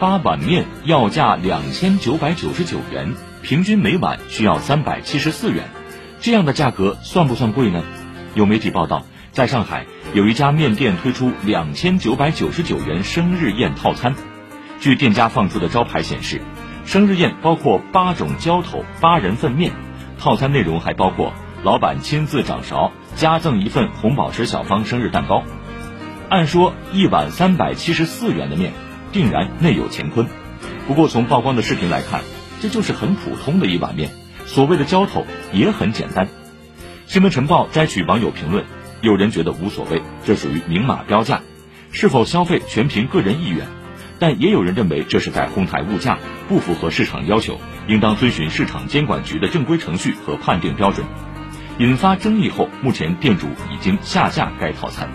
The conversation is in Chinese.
八碗面要价两千九百九十九元，平均每碗需要三百七十四元，这样的价格算不算贵呢？有媒体报道，在上海有一家面店推出两千九百九十九元生日宴套餐。据店家放出的招牌显示，生日宴包括八种浇头、八人份面，套餐内容还包括老板亲自掌勺，加赠一份红宝石小方生日蛋糕。按说一碗三百七十四元的面，定然内有乾坤。不过从曝光的视频来看，这就是很普通的一碗面，所谓的浇头也很简单。新闻晨报摘取网友评论，有人觉得无所谓，这属于明码标价，是否消费全凭个人意愿；但也有人认为这是在哄抬物价，不符合市场要求，应当遵循市场监管局的正规程序和判定标准。引发争议后，目前店主已经下架该套餐。